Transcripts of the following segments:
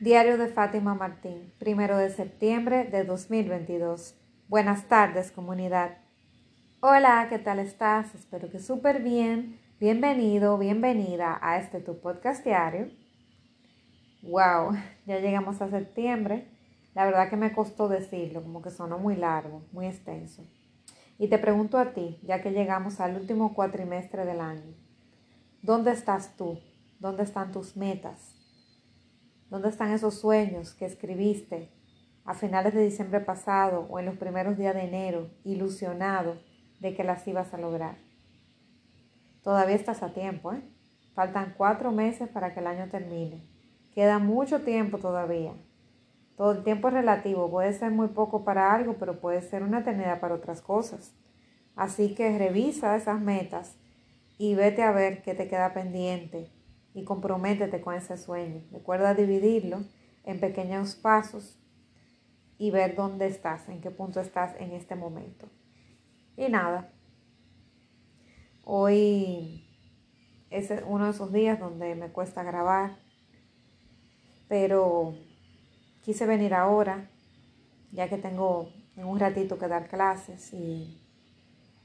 Diario de Fátima Martín, primero de septiembre de 2022. Buenas tardes, comunidad. Hola, ¿qué tal estás? Espero que súper bien. Bienvenido, bienvenida a este tu podcast diario. Wow, ya llegamos a septiembre. La verdad que me costó decirlo, como que sonó muy largo, muy extenso. Y te pregunto a ti, ya que llegamos al último cuatrimestre del año, ¿dónde estás tú? ¿Dónde están tus metas? ¿Dónde están esos sueños que escribiste a finales de diciembre pasado o en los primeros días de enero, ilusionado de que las ibas a lograr? Todavía estás a tiempo, ¿eh? Faltan cuatro meses para que el año termine. Queda mucho tiempo todavía. Todo el tiempo es relativo, puede ser muy poco para algo, pero puede ser una eternidad para otras cosas. Así que revisa esas metas y vete a ver qué te queda pendiente, y comprométete con ese sueño. Recuerda dividirlo en pequeños pasos y ver dónde estás, en qué punto estás en este momento. Y nada, hoy es uno de esos días donde me cuesta grabar, pero quise venir ahora, ya que tengo en un ratito que dar clases y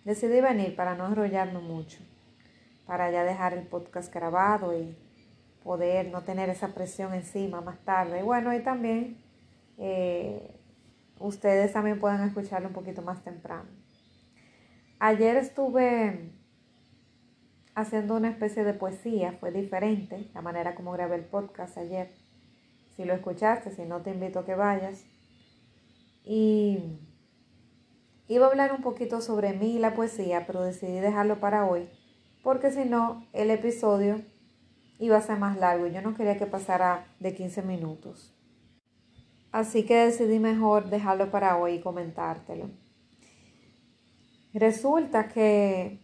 decidí venir para no enrollarme mucho para ya dejar el podcast grabado y poder no tener esa presión encima más tarde. Bueno, y también eh, ustedes también pueden escucharlo un poquito más temprano. Ayer estuve haciendo una especie de poesía, fue diferente la manera como grabé el podcast ayer. Si lo escuchaste, si no te invito a que vayas. Y iba a hablar un poquito sobre mí y la poesía, pero decidí dejarlo para hoy porque si no, el episodio iba a ser más largo yo no quería que pasara de 15 minutos. Así que decidí mejor dejarlo para hoy y comentártelo. Resulta que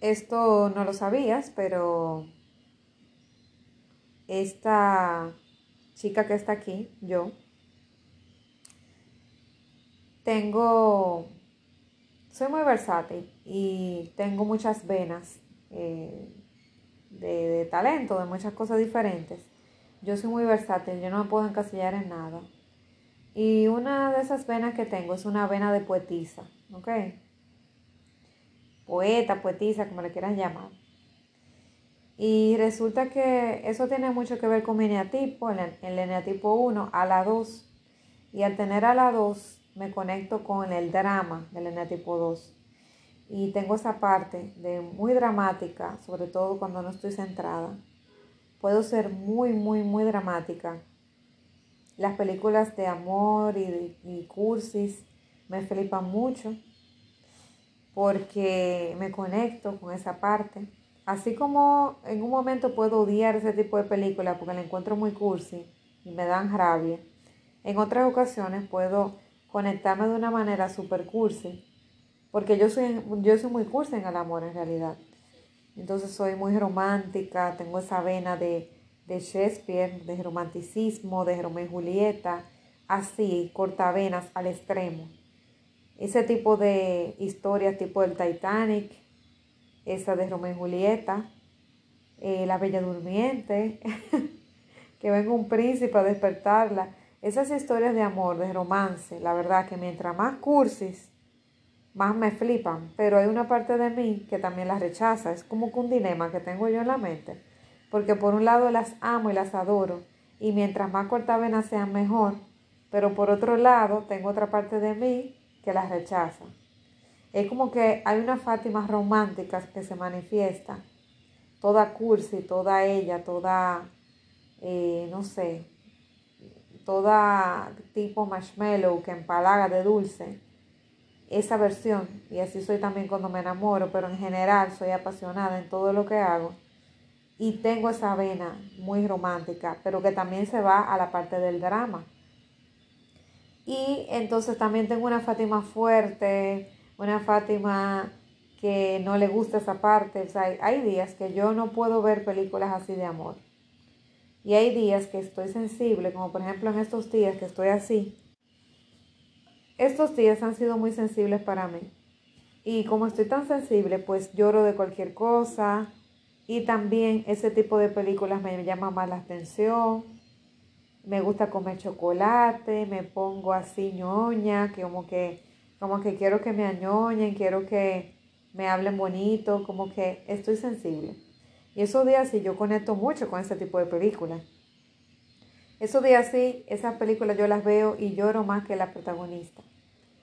esto no lo sabías, pero esta chica que está aquí, yo, tengo soy muy versátil y tengo muchas venas eh, de, talento, de muchas cosas diferentes. Yo soy muy versátil, yo no me puedo encasillar en nada. Y una de esas venas que tengo es una vena de poetisa, ¿ok? Poeta, poetisa, como le quieras llamar. Y resulta que eso tiene mucho que ver con mi eneatipo, el, el eneatipo 1 a la 2. Y al tener a la 2, me conecto con el drama del eneatipo 2. Y tengo esa parte de muy dramática, sobre todo cuando no estoy centrada. Puedo ser muy, muy, muy dramática. Las películas de amor y, y cursis me flipan mucho porque me conecto con esa parte. Así como en un momento puedo odiar ese tipo de películas porque la encuentro muy cursi y me dan rabia, en otras ocasiones puedo conectarme de una manera super cursi, porque yo soy, yo soy muy cursi en el amor en realidad. Entonces soy muy romántica, tengo esa vena de, de Shakespeare, de romanticismo, de Romeo y Julieta, así, cortavenas al extremo. Ese tipo de historias tipo el Titanic, esa de Romeo y Julieta, eh, La Bella Durmiente, que venga un príncipe a despertarla. Esas historias de amor, de romance, la verdad que mientras más cursis, más me flipan, pero hay una parte de mí que también las rechaza. Es como que un dilema que tengo yo en la mente, porque por un lado las amo y las adoro, y mientras más cortavenas sean mejor, pero por otro lado tengo otra parte de mí que las rechaza. Es como que hay una Fátima romántica que se manifiesta, toda cursi, toda ella, toda, eh, no sé, toda tipo marshmallow que empalaga de dulce, esa versión, y así soy también cuando me enamoro, pero en general soy apasionada en todo lo que hago y tengo esa vena muy romántica, pero que también se va a la parte del drama. Y entonces también tengo una Fátima fuerte, una Fátima que no le gusta esa parte. O sea, hay días que yo no puedo ver películas así de amor. Y hay días que estoy sensible, como por ejemplo en estos días que estoy así. Estos días han sido muy sensibles para mí. Y como estoy tan sensible, pues lloro de cualquier cosa. Y también ese tipo de películas me llama más la atención. me gusta comer chocolate, me pongo así ñoña, que como que, como que quiero que me añoñen, quiero que me hablen bonito, como que estoy sensible. Y esos días sí yo conecto mucho con ese tipo de películas. Esos días sí, esas películas yo las veo y lloro más que la protagonista,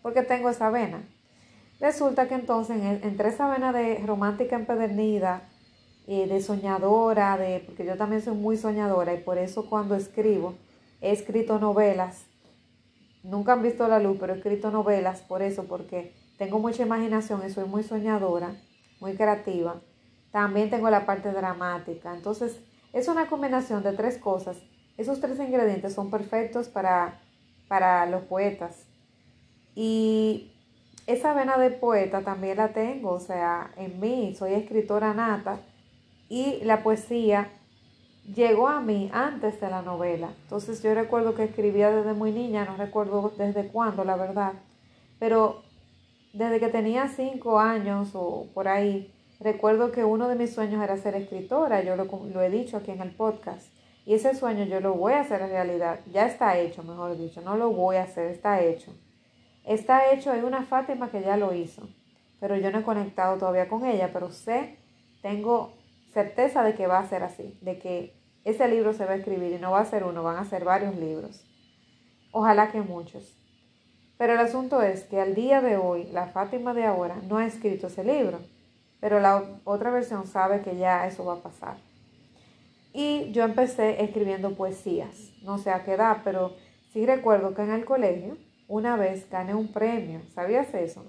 porque tengo esa vena. Resulta que entonces entre esa vena de romántica empedernida, de soñadora, de, porque yo también soy muy soñadora y por eso cuando escribo, he escrito novelas, nunca han visto la luz, pero he escrito novelas por eso, porque tengo mucha imaginación y soy muy soñadora, muy creativa. También tengo la parte dramática. Entonces, es una combinación de tres cosas esos tres ingredientes son perfectos para, para los poetas. Y esa vena de poeta también la tengo, o sea, en mí, soy escritora nata y la poesía llegó a mí antes de la novela. Entonces yo recuerdo que escribía desde muy niña, no recuerdo desde cuándo, la verdad, pero desde que tenía cinco años o por ahí, recuerdo que uno de mis sueños era ser escritora, yo lo, lo he dicho aquí en el podcast. Y ese sueño yo lo voy a hacer realidad. Ya está hecho, mejor dicho. No lo voy a hacer, está hecho. Está hecho, hay una Fátima que ya lo hizo. Pero yo no he conectado todavía con ella, pero sé, tengo certeza de que va a ser así. De que ese libro se va a escribir y no va a ser uno, van a ser varios libros. Ojalá que muchos. Pero el asunto es que al día de hoy, la Fátima de ahora no ha escrito ese libro. Pero la otra versión sabe que ya eso va a pasar. Y yo empecé escribiendo poesías, no sé a qué edad, pero sí recuerdo que en el colegio una vez gané un premio. ¿Sabías eso?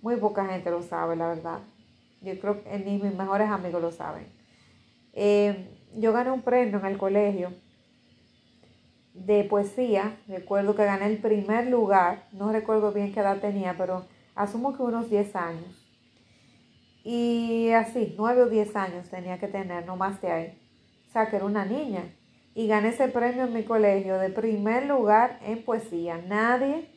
Muy poca gente lo sabe, la verdad. Yo creo que ni mis mejores amigos lo saben. Eh, yo gané un premio en el colegio de poesía. Recuerdo que gané el primer lugar. No recuerdo bien qué edad tenía, pero asumo que unos 10 años. Y así, 9 o 10 años tenía que tener, no más de ahí que era una niña. Y gané ese premio en mi colegio de primer lugar en poesía. Nadie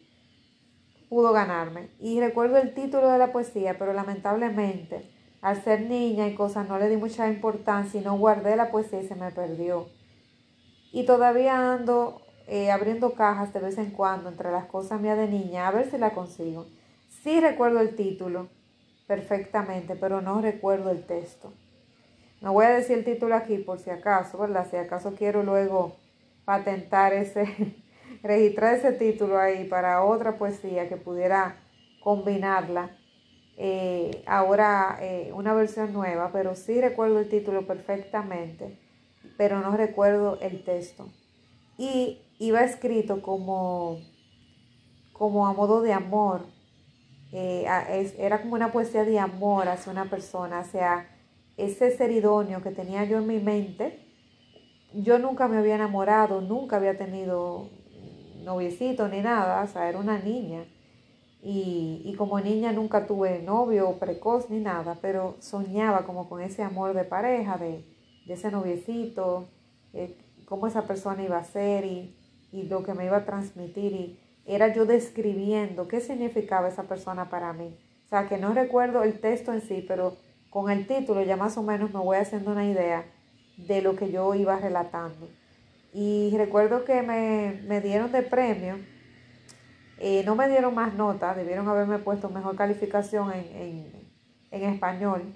pudo ganarme. Y recuerdo el título de la poesía, pero lamentablemente, al ser niña y cosas, no le di mucha importancia y no guardé la poesía y se me perdió. Y todavía ando eh, abriendo cajas de vez en cuando entre las cosas mías de niña, a ver si la consigo. Sí recuerdo el título perfectamente, pero no recuerdo el texto. No voy a decir el título aquí por si acaso, ¿verdad? Si acaso quiero luego patentar ese, registrar ese título ahí para otra poesía que pudiera combinarla. Eh, ahora eh, una versión nueva, pero sí recuerdo el título perfectamente, pero no recuerdo el texto. Y iba escrito como, como a modo de amor. Eh, era como una poesía de amor hacia una persona, hacia ese ser idóneo que tenía yo en mi mente, yo nunca me había enamorado, nunca había tenido noviecito ni nada, o sea, era una niña. Y, como niña nunca tuve novio precoz ni nada, pero soñaba como con ese amor de pareja, de, ese noviecito, eh, cómo esa persona iba a ser y, y lo que me iba a transmitir. Y era yo describiendo qué significaba esa persona para mí. O sea, que no recuerdo el texto en sí, pero con el título ya más o menos me voy haciendo una idea de lo que yo iba relatando. Y recuerdo que me, dieron de premio, eh, no me dieron más notas, debieron haberme puesto mejor calificación en, español,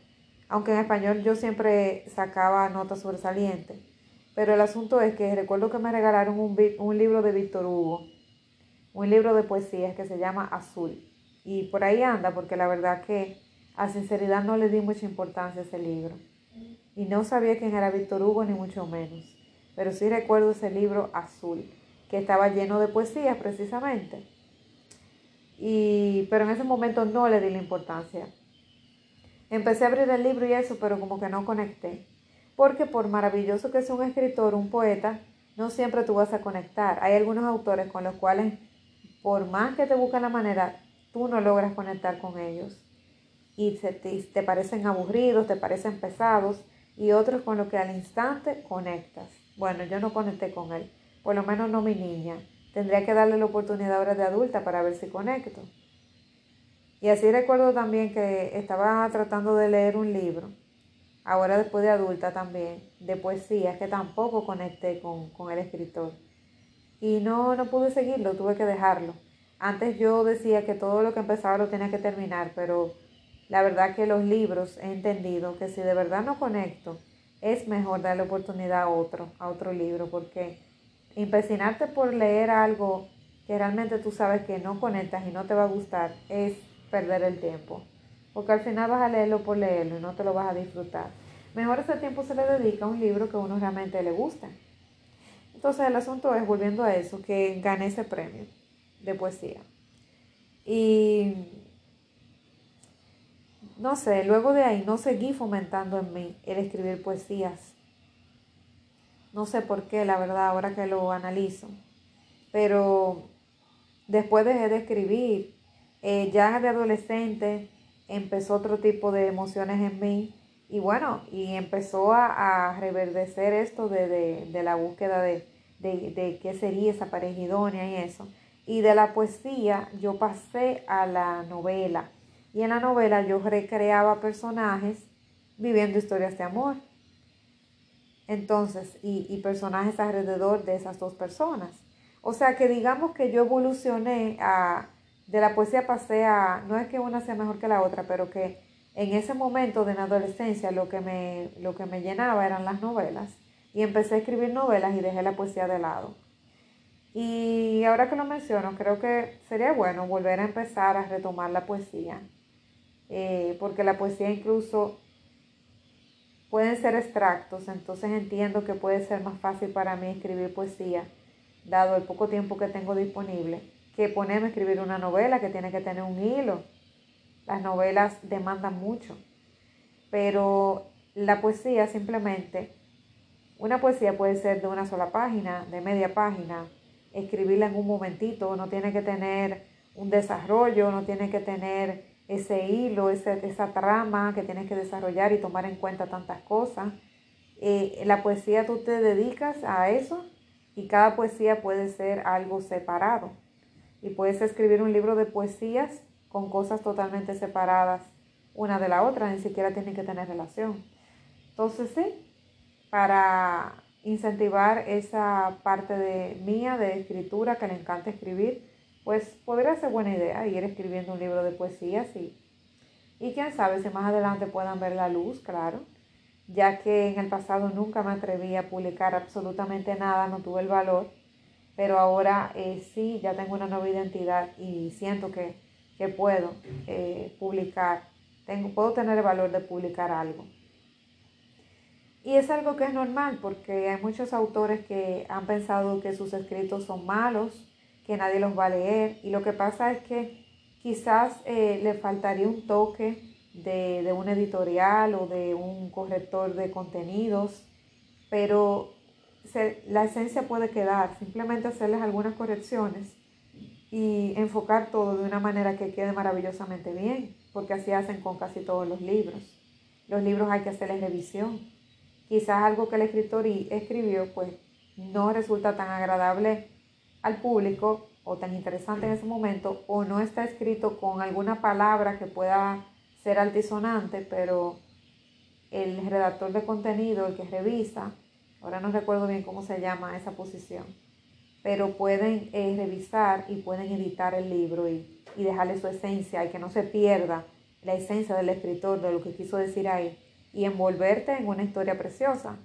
aunque en español yo siempre sacaba notas sobresalientes. Pero el asunto es que recuerdo que me regalaron un, un libro de Víctor Hugo, un libro de poesías que se llama Azul. Y por ahí anda, porque la verdad que a sinceridad no le di mucha importancia a ese libro. Y no sabía quién era Víctor Hugo, ni mucho menos. Pero sí recuerdo ese libro azul, que estaba lleno de poesías precisamente. Y, pero en ese momento no le di la importancia. Empecé a abrir el libro y eso, pero como que no conecté. Porque por maravilloso que sea un escritor, un poeta, no siempre tú vas a conectar. Hay algunos autores con los cuales, por más que te busquen la manera, tú no logras conectar con ellos y te, parecen aburridos, te parecen pesados y otros con los que al instante conectas. Bueno, yo no conecté con él, por lo menos no mi niña. Tendría que darle la oportunidad ahora de adulta para ver si conecto. Y así recuerdo también que estaba tratando de leer un libro, ahora después de adulta también, de poesía, que tampoco conecté con, con el escritor. Y no, no pude seguirlo, tuve que dejarlo. Antes yo decía que todo lo que empezaba lo tenía que terminar, pero la verdad que los libros he entendido que si de verdad no conecto, es mejor darle oportunidad a otro, a otro libro, porque empecinarte por leer algo que realmente tú sabes que no conectas y no te va a gustar es perder el tiempo. Porque al final vas a leerlo por leerlo y no te lo vas a disfrutar. Mejor ese tiempo se le dedica a un libro que a uno realmente le gusta. Entonces el asunto es, volviendo a eso, que gané ese premio de poesía. Y no sé, luego de ahí no seguí fomentando en mí el escribir poesías. No sé por qué, la verdad, ahora que lo analizo. Pero después dejé de escribir. Eh, ya de adolescente empezó otro tipo de emociones en mí. Y bueno, y empezó a, reverdecer esto de, la búsqueda de, de, qué sería esa pareja idónea y eso. Y de la poesía yo pasé a la novela. Y en la novela yo recreaba personajes viviendo historias de amor. Entonces, y, y personajes alrededor de esas dos personas. O sea que digamos que yo evolucioné a, de la poesía pasé a, no es que una sea mejor que la otra, pero que en ese momento de la adolescencia lo que me, lo que me llenaba eran las novelas. Y empecé a escribir novelas y dejé la poesía de lado. Y ahora que lo menciono, creo que sería bueno volver a empezar a retomar la poesía. Eh, porque la poesía incluso pueden ser extractos, entonces entiendo que puede ser más fácil para mí escribir poesía dado el poco tiempo que tengo disponible, que ponerme a escribir una novela que tiene que tener un hilo. Las novelas demandan mucho, pero la poesía simplemente, una poesía puede ser de una sola página, de media página, escribirla en un momentito, no tiene que tener un desarrollo, no tiene que tener ese hilo, esa trama que tienes que desarrollar y tomar en cuenta tantas cosas. Eh, la poesía tú te dedicas a eso y cada poesía puede ser algo separado. Y puedes escribir un libro de poesías con cosas totalmente separadas una de la otra, ni siquiera tienen que tener relación. Entonces sí, para incentivar esa parte de mía de escritura que le encanta escribir, pues podría ser buena idea ir escribiendo un libro de poesías y, y quién sabe si más adelante puedan ver la luz, claro ya que en el pasado nunca me atreví a publicar absolutamente nada, no tuve el valor, pero ahora eh, sí, ya tengo una nueva identidad y siento que, puedo eh, publicar, tengo, puedo tener el valor de publicar algo. Y es algo que es normal porque hay muchos autores que han pensado que sus escritos son malos, que nadie los va a leer y lo que pasa es que quizás eh, le faltaría un toque de, un editorial o de un corrector de contenidos, pero la esencia puede quedar, simplemente hacerles algunas correcciones y enfocar todo de una manera que quede maravillosamente bien, porque así hacen con casi todos los libros. Los libros hay que hacerles revisión. Quizás algo que el escritor escribió pues no resulta tan agradable al público o tan interesante en ese momento o no está escrito con alguna palabra que pueda ser altisonante, pero el redactor de contenido, el que revisa, ahora no recuerdo bien cómo se llama esa posición, pero pueden eh, revisar y pueden editar el libro y, y, dejarle su esencia y que no se pierda la esencia del escritor, de lo que quiso decir ahí, y envolverte en una historia preciosa.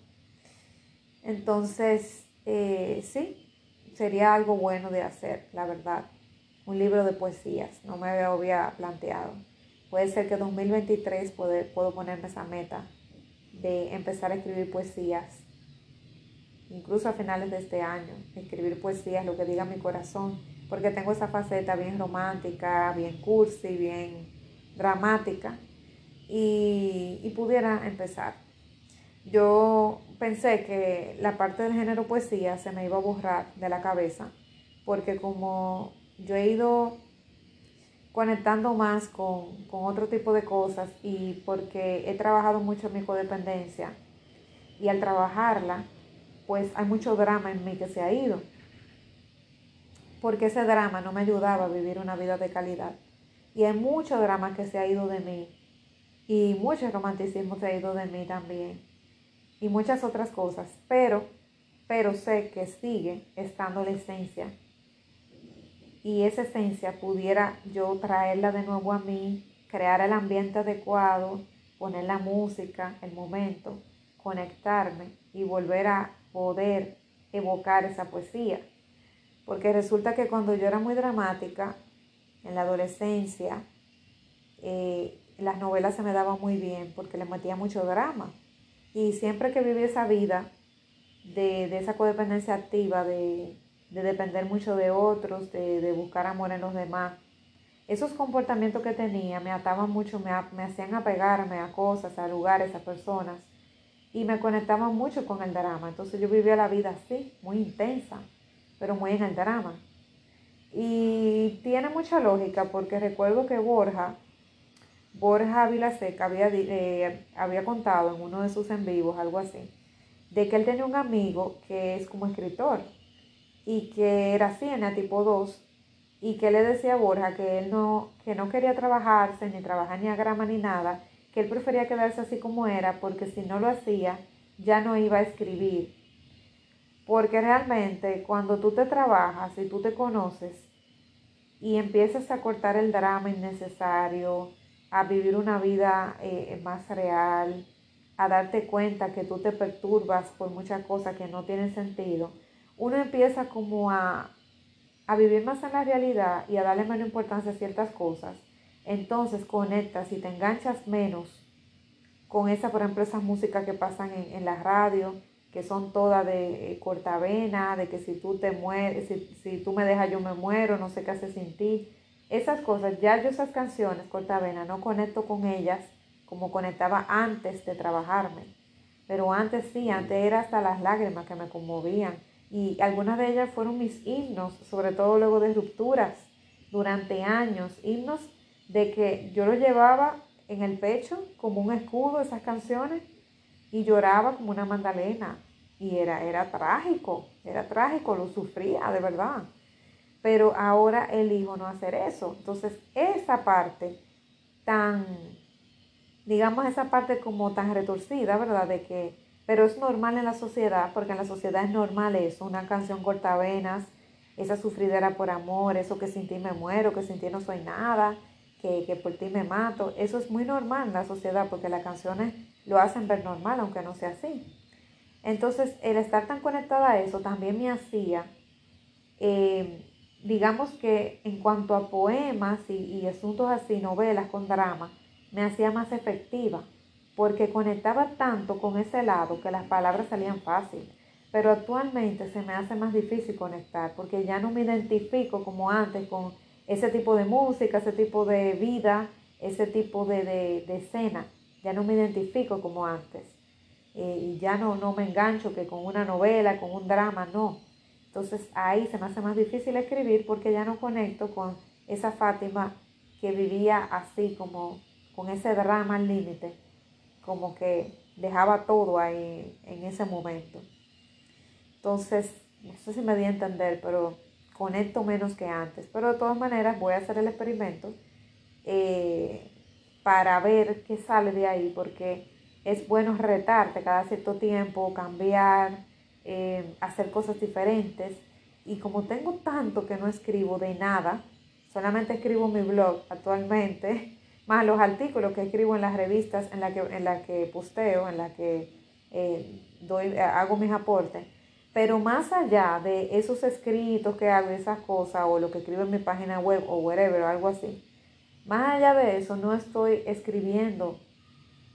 Entonces, eh, sí, sería algo bueno de hacer, la verdad. Un libro de poesías, no me había planteado. Puede ser que 2023 puedo ponerme esa meta de empezar a escribir poesías, incluso a finales de este año, escribir poesías, lo que diga mi corazón, porque tengo esa faceta bien romántica, bien cursi, bien dramática, y, y pudiera empezar. Yo pensé que la parte del género poesía se me iba a borrar de la cabeza, porque como yo he ido conectando más con, otro tipo de cosas y porque he trabajado mucho en mi codependencia y al trabajarla, pues hay mucho drama en mí que se ha ido. Porque ese drama no me ayudaba a vivir una vida de calidad. Y hay mucho drama que se ha ido de mí. Y mucho romanticismo se ha ido de mí también. Y muchas otras cosas. Pero pero sé que sigue estando la esencia. Y esa esencia pudiera yo traerla de nuevo a mí, crear el ambiente adecuado, poner la música, el momento, conectarme y volver a poder evocar esa poesía. Porque resulta que cuando yo era muy dramática, en la adolescencia, eh, las novelas se me daban muy bien porque le metía mucho drama. Y siempre que viví esa vida de, esa codependencia activa, de, depender mucho de otros, de, buscar amor en los demás, esos comportamientos que tenía me ataban mucho, me, me hacían apegarme a cosas, a lugares, a personas y me conectaba mucho con el drama. Entonces yo vivía la vida así, muy intensa, pero muy en el drama. Y tiene mucha lógica porque recuerdo que Borja, Borja Vilaseca había, eh, había contado en uno de sus en vivos, algo así, de que él tenía un amigo que es como escritor y que era ciena tipo 2 y que le decía a Borja que él no, que no quería trabajarse, ni trabajar ni a grama ni nada, que él prefería quedarse así como era porque si no lo hacía ya no iba a escribir. Porque realmente cuando tú te trabajas y tú te conoces y empiezas a cortar el drama innecesario, a vivir una vida eh, más real, a darte cuenta que tú te perturbas por muchas cosas que no tienen sentido, uno empieza como a, a vivir más en la realidad y a darle menos importancia a ciertas cosas entonces conectas y te enganchas menos con esa, por ejemplo, esas músicas que pasan en, la radio, que son todas de eh, cortavena, de que si tú te mueres, si, si, tú me dejas yo me muero, no sé qué hacer sin ti. Esas cosas, ya yo esas canciones cortavena no conecto con ellas como conectaba antes de trabajarme. Pero antes sí, antes era hasta las lágrimas que me conmovían. Y algunas de ellas fueron mis himnos, sobre todo luego de rupturas, durante años. Himnos de que yo lo llevaba en el pecho como un escudo esas canciones y lloraba como una mandalena y era, era trágico, era trágico, lo sufría de verdad. Pero ahora elijo no hacer eso. Entonces, esa parte tan, digamos, esa parte como tan retorcida, ¿verdad? De que, pero es normal en la sociedad, porque en la sociedad es normal eso, una canción cortavenas, esa sufridera por amor, eso que sin ti me muero, que sin ti no soy nada, que, por ti me mato. Eso es muy normal en la sociedad porque las canciones lo hacen ver normal, aunque no sea así. Entonces, el estar tan conectada a eso también me hacía, eh, digamos que en cuanto a poemas y, asuntos así, novelas con drama, me hacía más efectiva, porque conectaba tanto con ese lado que las palabras salían fácil. Pero actualmente se me hace más difícil conectar, porque ya no me identifico como antes con ese tipo de música, ese tipo de vida, ese tipo de, escena. Ya no me identifico como antes. Eh, y ya no, no me engancho que con una novela, con un drama, no. Entonces ahí se me hace más difícil escribir porque ya no conecto con esa Fátima que vivía así, como con ese drama al límite, como que dejaba todo ahí en ese momento. Entonces, no sé si me di a entender, pero conecto menos que antes. Pero de todas maneras voy a hacer el experimento eh, para ver qué sale de ahí, porque es bueno retarte cada cierto tiempo, cambiar, eh, hacer cosas diferentes. Y como tengo tanto que no escribo de nada, solamente escribo mi blog actualmente, más los artículos que escribo en las revistas en las que, en la que posteo, en las que eh, doy, hago mis aportes pero más allá de esos escritos que hago, esas cosas, o lo que escribo en mi página web, o whatever, o algo así, más allá de eso, no estoy escribiendo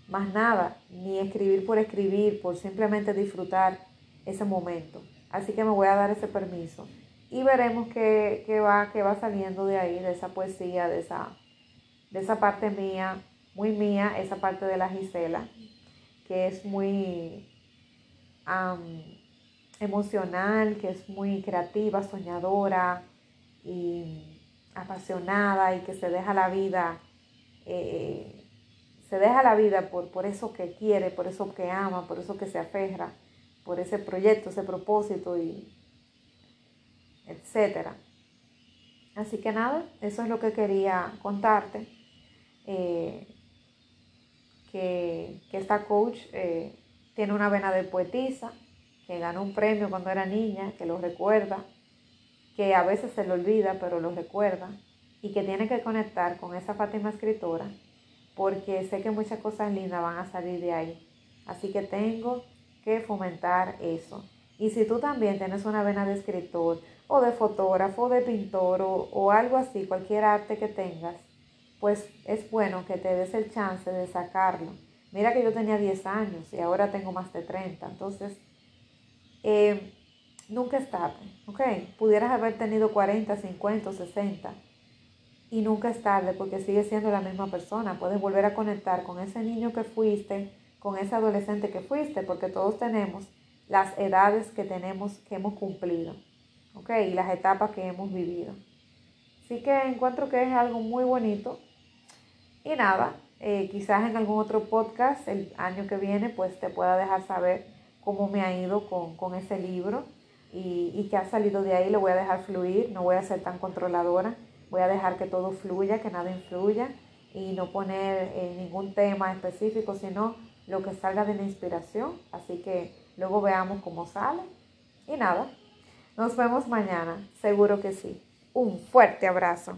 más nada, ni escribir por escribir, por simplemente disfrutar ese momento. Así que me voy a dar ese permiso. Y veremos qué, va, qué va saliendo de ahí, de esa poesía, de esa, de esa parte mía, muy mía, esa parte de la Gisela, que es muy emocional, que es muy creativa, soñadora y apasionada y que se deja la vida, eh, se deja la vida por, por eso que quiere, por eso que ama, por eso que se aferra, por ese proyecto, ese propósito y etcétera. Así que nada, eso es lo que quería contarte. Eh, que, esta coach eh, tiene una vena de poetisa, que ganó un premio cuando era niña, que lo recuerda, que a veces se lo olvida, pero lo recuerda, y que tiene que conectar con esa Fátima escritora, porque sé que muchas cosas lindas van a salir de ahí. Así que tengo que fomentar eso. Y si tú también tienes una vena de escritor o de fotógrafo o de pintor o, o algo así, cualquier arte que tengas, pues es bueno que te des el chance de sacarlo. Mira que yo tenía 10 años y ahora tengo más de 30. Entonces, eh, nunca es tarde, ¿ok? Pudieras haber tenido 40, 50, 60 y nunca es tarde porque sigues siendo la misma persona. Puedes volver a conectar con ese niño que fuiste, con ese adolescente que fuiste, porque todos tenemos las edades que tenemos, que hemos cumplido, ¿ok? Y las etapas que hemos vivido. Así que encuentro que es algo muy bonito. Y nada, eh, quizás en algún otro podcast el año que viene, pues te pueda dejar saber cómo me ha ido con, ese libro y, y que ha salido de ahí. Lo voy a dejar fluir, no voy a ser tan controladora. Voy a dejar que todo fluya, que nada influya y no poner eh, ningún tema específico, sino lo que salga de la inspiración. Así que luego veamos cómo sale. Y nada, nos vemos mañana, seguro que sí. Un fuerte abrazo.